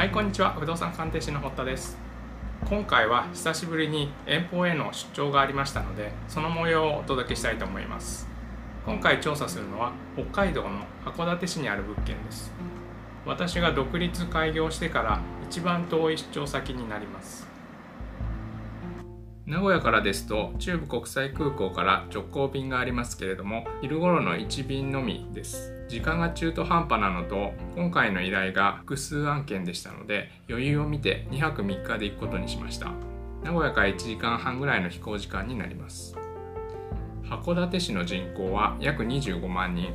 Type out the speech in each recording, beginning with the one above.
はいこんにちは。不動産鑑定士の堀田です。今回は久しぶりに遠方への出張がありましたのでその模様をお届けしたいと思います。今回調査するのは北海道の函館市にある物件です。私が独立開業してから一番遠い出張先になります。名古屋からですと中部国際空港から直行便がありますけれども昼頃の1便のみです。時間が中途半端なのと今回の依頼が複数案件でしたので余裕を見て2泊3日で行くことにしました。名古屋から1時間半ぐらいの飛行時間になります。函館市の人口は約25万人。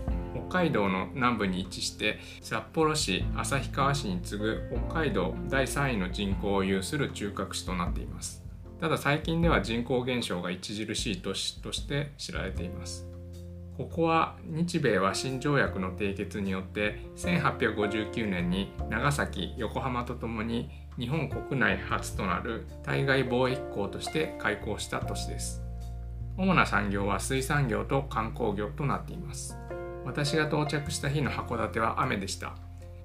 北海道の南部に位置して札幌市旭川市に次ぐ北海道第3位の人口を有する中核市となっています。ただ最近では人口減少が著しい都市として知られています。ここは日米和親条約の締結によって1859年に長崎横浜とともに日本国内初となる対外貿易港として開港した都市です。主な産業は水産業と観光業となっています。私が到着した日の函館は雨でした。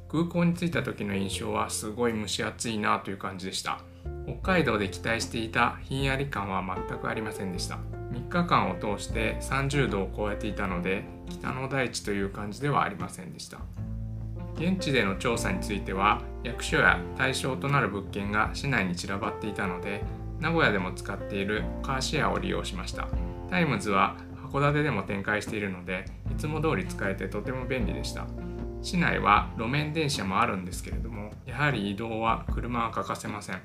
空港に着いた時の印象はすごい蒸し暑いなという感じでした。北海道で期待していたひんやり感は全くありませんでした。日間を通して30度を超えていたので北の大地という感じではありませんでした。現地での調査については役所や対象となる物件が市内に散らばっていたので名古屋でも使っているカーシェアを利用しました。タイムズは函館でも展開しているのでいつも通り使えてとても便利でした。市内は路面電車もあるんですけれどもやはり移動は車は欠かせません。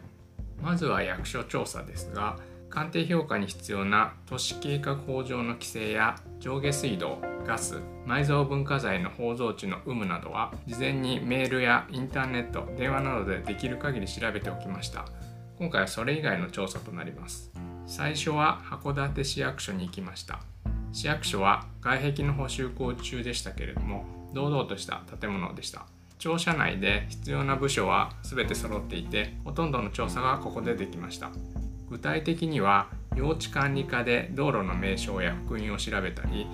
まずは役所調査ですが鑑定評価に必要な都市計画法上の規制や上下水道ガス埋蔵文化財の包蔵地の有無などは事前にメールやインターネット電話などでできる限り調べておきました。今回はそれ以外の調査となります。最初は函館市役所に行きました。市役所は外壁の補修工中でしたけれども堂々とした建物でした。庁舎内で必要な部署は全て揃っていてほとんどの調査がここでできました。具体的には用地管理課で道路の名称や復員を調べたり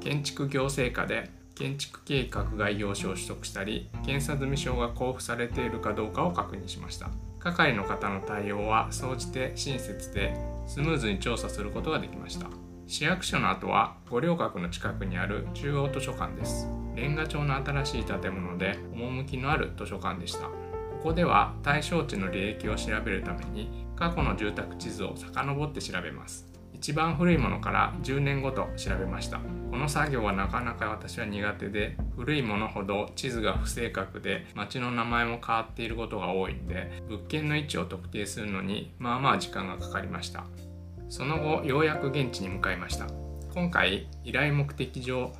建築行政課で建築計画概要書を取得したり検査済証が交付されているかどうかを確認しました。係の方の対応は総じて親切でスムーズに調査することができました。市役所の後は五稜郭の近くにある中央図書館です。レンガ調の新しい建物で趣のある図書館でした。ここでは対象地の履歴を調べるために過去の住宅地図を遡って調べます。一番古いものから10年ごと調べました。この作業はなかなか私は苦手で古いものほど地図が不正確で町の名前も変わっていることが多いんで物件の位置を特定するのにまあまあ時間がかかりました。その後ようやく現地に向かいました。今回依頼目的上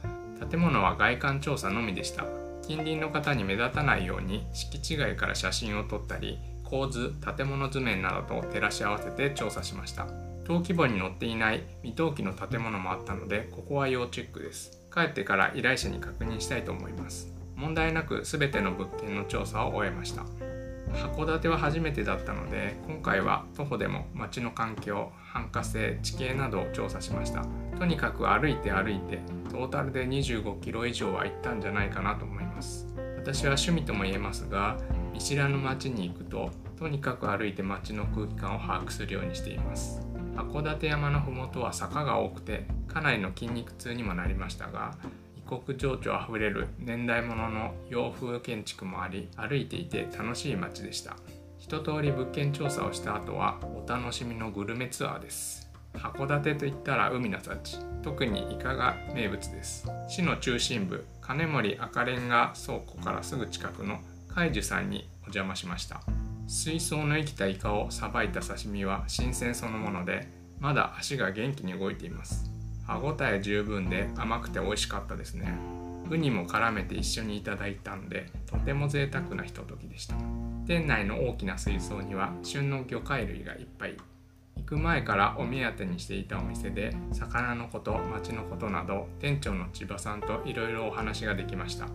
建物は外観調査のみでした。近隣の方に目立たないように敷地外から写真を撮ったり構図建物図面などと照らし合わせて調査しました。登記簿に載っていない未登記の建物もあったのでここは要チェックです。帰ってから依頼者に確認したいと思います。問題なく全ての物件の調査を終えました。函館は初めてだったので今回は徒歩でも街の環境繁華性地形などを調査しました。とにかく歩いて歩いてトータルで25キロ以上は行ったんじゃないかなと思います。私は趣味とも言えますが見知らぬ町に行くととにかく歩いて街の空気感を把握するようにしています。函館山の麓は坂が多くてかなりの筋肉痛にもなりましたが国情緒あふれる年代物のの洋風建築もあり歩いていて楽しい街でした。一通り物件調査をした後はお楽しみのグルメツアーです。函館といったら海の幸特にイカが名物です。市の中心部金森赤レンガ倉庫からすぐ近くの海樹さんにお邪魔しました。水槽の生きたイカをさばいた刺身は新鮮そのものでまだ足が元気に動いています。歯ごたえ十分で甘くて美味しかったですね。ウニも絡めて一緒にいただいたんでとても贅沢なひとときでした。店内の大きな水槽には旬の魚介類がいっぱい。行く前からお目当てにしていたお店で魚のこと町のことなど店長の千葉さんといろいろお話ができました。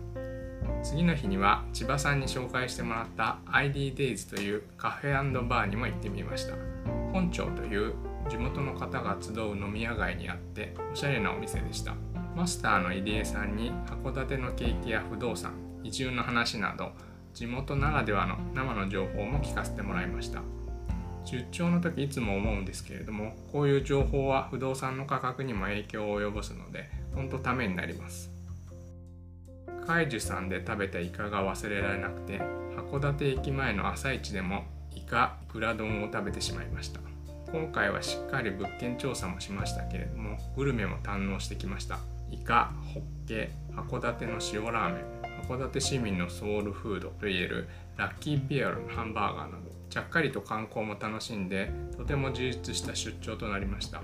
次の日には千葉さんに紹介してもらった IDDays というカフェバーにも行ってみました。本町という地元の方が集う飲み屋街にあっておしゃれなお店でした。マスターの入江さんに函館の景気や不動産移住の話など地元ならではの生の情報も聞かせてもらいました。出張の時いつも思うんですけれどもこういう情報は不動産の価格にも影響を及ぼすので本当ためになります。海樹さんで食べたイカが忘れられなくて函館駅前の朝市でもイカいくら丼を食べてしまいました。今回はしっかり物件調査もしましたけれどもグルメも堪能してきました。イカ、ホッケ、函館の塩ラーメン函館市民のソウルフードといえるラッキーピアルのハンバーガーなどちゃっかりと観光も楽しんでとても充実した出張となりました。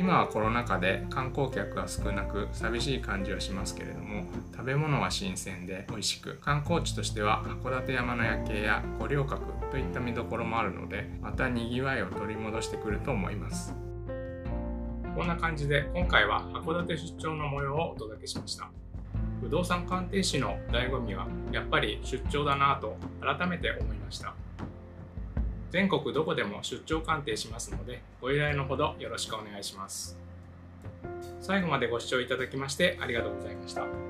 今はコロナ禍で観光客が少なく寂しい感じはしますけれども食べ物は新鮮で美味しく。観光地としては函館山の夜景や五稜郭といった見どころもあるのでまたにぎわいを取り戻してくると思います。こんな感じで今回は函館出張の模様をお届けしました。不動産鑑定士の醍醐味はやっぱり出張だなぁと改めて思いました。全国どこでも出張鑑定しますのでご依頼のほどよろしくお願いします最後までご視聴いただきましてありがとうございました。